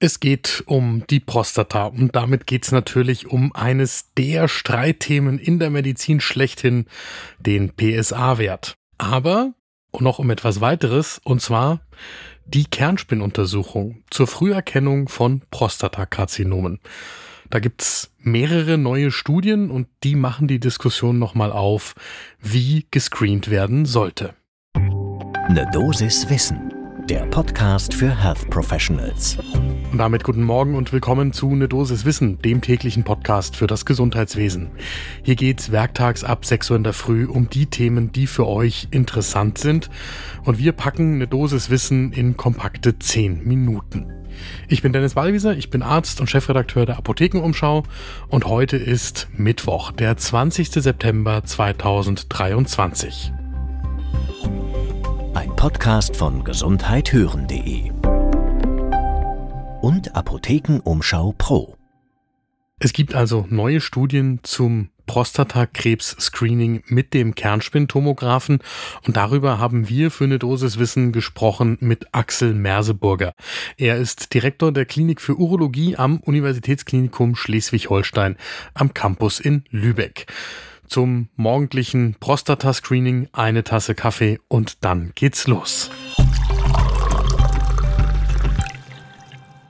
Es geht um die Prostata und damit geht es natürlich um eines der Streitthemen in der Medizin schlechthin, den PSA-Wert. Aber noch um etwas weiteres, und zwar die Kernspinnuntersuchung zur Früherkennung von Prostatakarzinomen. Da gibt's mehrere neue Studien und die machen die Diskussion nochmal auf, wie gescreent werden sollte. Eine Dosis Wissen, der Podcast für Health Professionals. Und damit guten Morgen und willkommen zu Ne Dosis Wissen, dem täglichen Podcast für das Gesundheitswesen. Hier geht's werktags ab 6 Uhr in der Früh um die Themen, die für euch interessant sind. Und wir packen Ne Dosis Wissen in kompakte 10 Minuten. Ich bin Dennis Ballwieser, ich bin Arzt und Chefredakteur der Apothekenumschau und heute ist Mittwoch, der 20. September 2023. Podcast von gesundheithören.de und Apothekenumschau Pro. Es gibt also neue Studien zum Prostatakrebs-Screening mit dem Kernspintomographen und darüber haben wir für eine Dosis Wissen gesprochen mit Axel Merseburger. Er ist Direktor der Klinik für Urologie am Universitätsklinikum Schleswig-Holstein am Campus in Lübeck. Zum morgendlichen Prostata-Screening eine Tasse Kaffee und dann geht's los.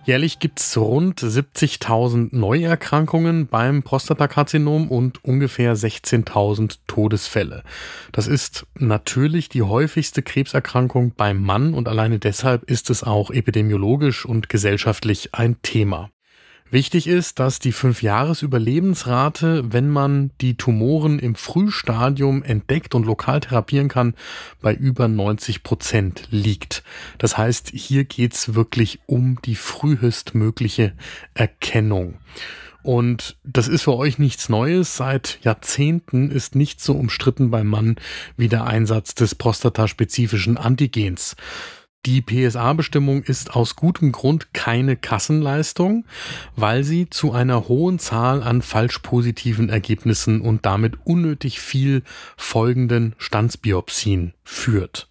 Jährlich gibt es rund 70.000 Neuerkrankungen beim Prostatakarzinom und ungefähr 16.000 Todesfälle. Das ist natürlich die häufigste Krebserkrankung beim Mann und alleine deshalb ist es auch epidemiologisch und gesellschaftlich ein Thema. Wichtig ist, dass die Fünf-Jahres-Überlebensrate, wenn man die Tumoren im Frühstadium entdeckt und lokal therapieren kann, bei über 90 Prozent liegt. Das heißt, hier geht's wirklich um die frühestmögliche Erkennung. Und das ist für euch nichts Neues. Seit Jahrzehnten ist nicht so umstritten beim Mann wie der Einsatz des prostataspezifischen Antigens. Die PSA-Bestimmung ist aus gutem Grund keine Kassenleistung, weil sie zu einer hohen Zahl an falsch positiven Ergebnissen und damit unnötig viel folgenden Standsbiopsien führt.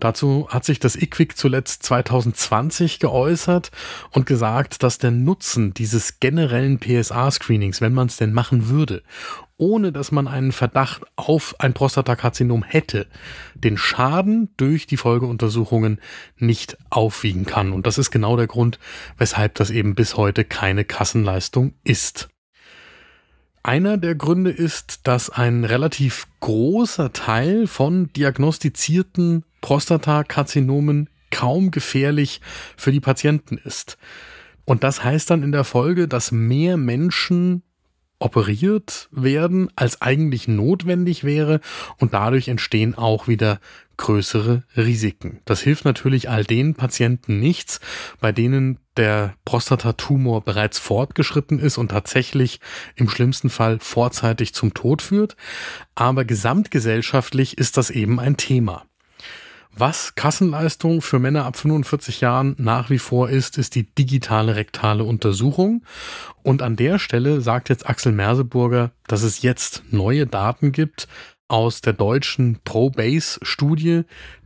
Dazu hat sich das IQWIC zuletzt 2020 geäußert und gesagt, dass der Nutzen dieses generellen PSA-Screenings, wenn man es denn machen würde, ohne dass man einen Verdacht auf ein Prostatakarzinom hätte, den Schaden durch die Folgeuntersuchungen nicht aufwiegen kann. Und das ist genau der Grund, weshalb das eben bis heute keine Kassenleistung ist. Einer der Gründe ist, dass ein relativ großer Teil von diagnostizierten Prostatakarzinomen kaum gefährlich für die Patienten ist. Und das heißt dann in der Folge, dass mehr Menschen operiert werden, als eigentlich notwendig wäre und dadurch entstehen auch wieder größere Risiken. Das hilft natürlich all den Patienten nichts, bei denen der Prostatatumor bereits fortgeschritten ist und tatsächlich im schlimmsten Fall vorzeitig zum Tod führt, aber gesamtgesellschaftlich ist das eben ein Thema. Was Kassenleistung für Männer ab 45 Jahren nach wie vor ist, ist die digitale rektale Untersuchung. Und an der Stelle sagt jetzt Axel Merseburger, dass es jetzt neue Daten gibt, aus der deutschen ProBase-Studie,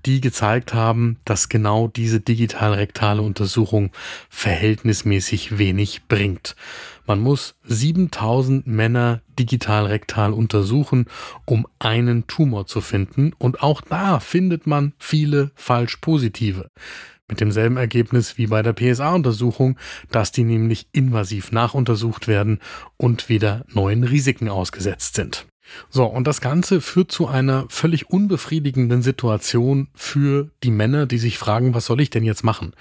die gezeigt haben, dass genau diese digital-rektale Untersuchung verhältnismäßig wenig bringt. Man muss 7000 Männer digital-rektal untersuchen, um einen Tumor zu finden. Und auch da findet man viele falsch positive. Mit demselben Ergebnis wie bei der PSA-Untersuchung, dass die nämlich invasiv nachuntersucht werden und wieder neuen Risiken ausgesetzt sind. So, und das Ganze führt zu einer völlig unbefriedigenden Situation für die Männer, die sich fragen, was soll ich denn jetzt machen?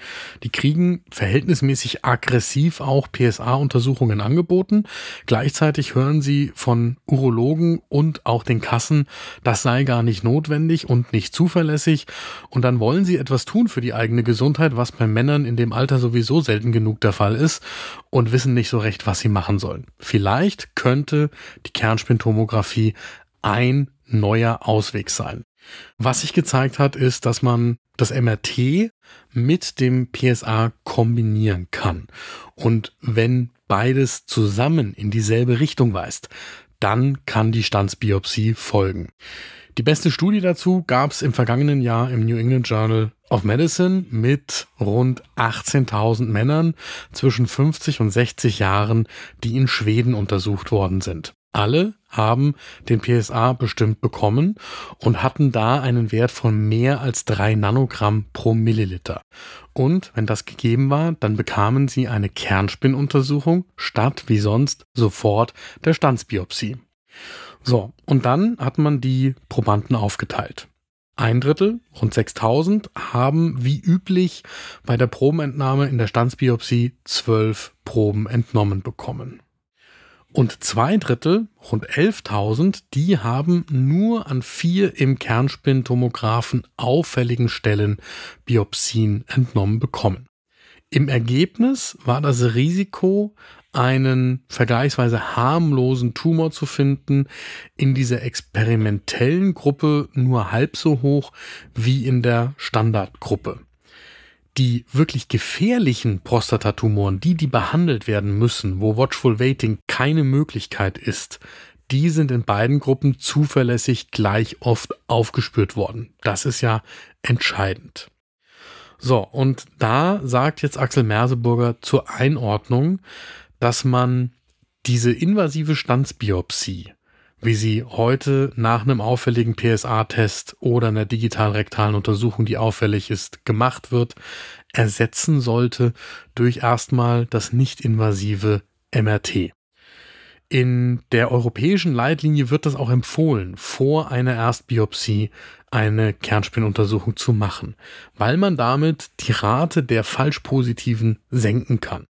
Die kriegen verhältnismäßig aggressiv auch PSA-Untersuchungen angeboten. Gleichzeitig hören sie von Urologen und auch den Kassen, das sei gar nicht notwendig und nicht zuverlässig. Und dann wollen sie etwas tun für die eigene Gesundheit, was bei Männern in dem Alter sowieso selten genug der Fall ist und wissen nicht so recht, was sie machen sollen. Vielleicht könnte die Kernspintomographie Therapie ein neuer Ausweg sein. Was sich gezeigt hat, ist, dass man das MRT mit dem PSA kombinieren kann. Und wenn beides zusammen in dieselbe Richtung weist, dann kann die Standsbiopsie folgen. Die beste Studie dazu gab es im vergangenen Jahr im New England Journal of Medicine mit rund 18.000 Männern zwischen 50 und 60 Jahren, die in Schweden untersucht worden sind. Alle haben den PSA bestimmt bekommen und hatten da einen Wert von mehr als drei Nanogramm pro Milliliter. Und wenn das gegeben war, dann bekamen sie eine Kernspinnuntersuchung statt wie sonst sofort der Standsbiopsie. So, und dann hat man die Probanden aufgeteilt. Ein Drittel, rund 6000, haben wie üblich bei der Probenentnahme in der Standsbiopsie zwölf Proben entnommen bekommen. Und zwei Drittel, rund 11.000, die haben nur an vier im Kernspintomographen auffälligen Stellen Biopsien entnommen bekommen. Im Ergebnis war das Risiko, einen vergleichsweise harmlosen Tumor zu finden, in dieser experimentellen Gruppe nur halb so hoch wie in der Standardgruppe die wirklich gefährlichen Prostatatumoren, die, die behandelt werden müssen, wo Watchful Waiting keine Möglichkeit ist, die sind in beiden Gruppen zuverlässig gleich oft aufgespürt worden. Das ist ja entscheidend. So, und da sagt jetzt Axel Merseburger zur Einordnung, dass man diese invasive Standsbiopsie wie sie heute nach einem auffälligen PSA-Test oder einer digitalrektalen Untersuchung, die auffällig ist, gemacht wird, ersetzen sollte durch erstmal das nicht-invasive MRT. In der europäischen Leitlinie wird das auch empfohlen, vor einer Erstbiopsie eine Kernspinnuntersuchung zu machen, weil man damit die Rate der Falschpositiven senken kann.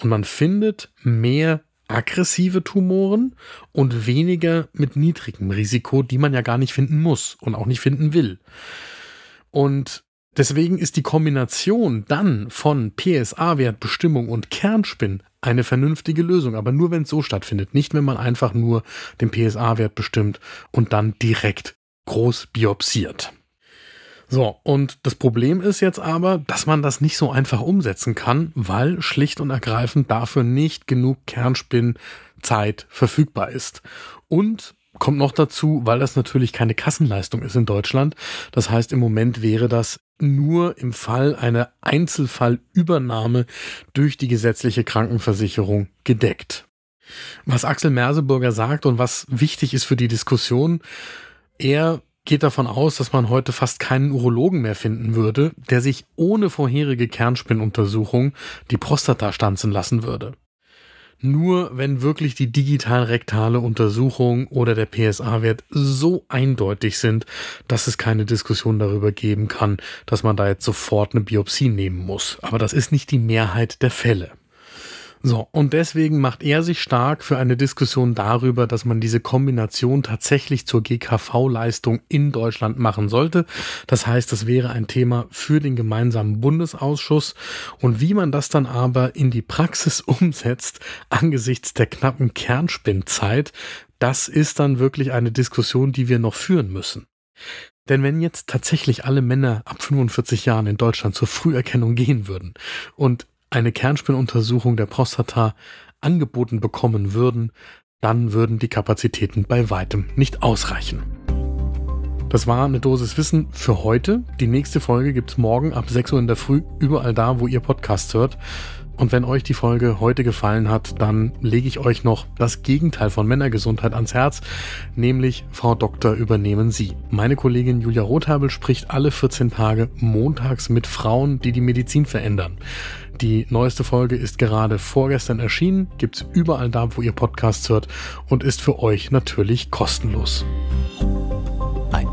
Und man findet mehr aggressive Tumoren und weniger mit niedrigem Risiko, die man ja gar nicht finden muss und auch nicht finden will. Und deswegen ist die Kombination dann von PSA-Wertbestimmung und Kernspin eine vernünftige Lösung, aber nur wenn es so stattfindet, nicht wenn man einfach nur den PSA-Wert bestimmt und dann direkt groß biopsiert. So, und das Problem ist jetzt aber, dass man das nicht so einfach umsetzen kann, weil schlicht und ergreifend dafür nicht genug Kernspinnzeit verfügbar ist. Und kommt noch dazu, weil das natürlich keine Kassenleistung ist in Deutschland. Das heißt, im Moment wäre das nur im Fall einer Einzelfallübernahme durch die gesetzliche Krankenversicherung gedeckt. Was Axel Merseburger sagt und was wichtig ist für die Diskussion, er geht davon aus, dass man heute fast keinen Urologen mehr finden würde, der sich ohne vorherige Kernspinnuntersuchung die Prostata stanzen lassen würde. Nur wenn wirklich die digital-rektale Untersuchung oder der PSA-Wert so eindeutig sind, dass es keine Diskussion darüber geben kann, dass man da jetzt sofort eine Biopsie nehmen muss. Aber das ist nicht die Mehrheit der Fälle. So, und deswegen macht er sich stark für eine Diskussion darüber, dass man diese Kombination tatsächlich zur GKV-Leistung in Deutschland machen sollte. Das heißt, das wäre ein Thema für den gemeinsamen Bundesausschuss. Und wie man das dann aber in die Praxis umsetzt, angesichts der knappen Kernspinnzeit, das ist dann wirklich eine Diskussion, die wir noch führen müssen. Denn wenn jetzt tatsächlich alle Männer ab 45 Jahren in Deutschland zur Früherkennung gehen würden und eine Kernspinnuntersuchung der Prostata angeboten bekommen würden, dann würden die Kapazitäten bei weitem nicht ausreichen. Das war eine Dosis Wissen für heute. Die nächste Folge gibt's morgen ab 6 Uhr in der Früh, überall da, wo ihr Podcasts hört. Und wenn euch die Folge heute gefallen hat, dann lege ich euch noch das Gegenteil von Männergesundheit ans Herz, nämlich Frau Doktor übernehmen Sie. Meine Kollegin Julia Rothabel spricht alle 14 Tage montags mit Frauen, die die Medizin verändern. Die neueste Folge ist gerade vorgestern erschienen, gibt's überall da, wo ihr Podcasts hört und ist für euch natürlich kostenlos.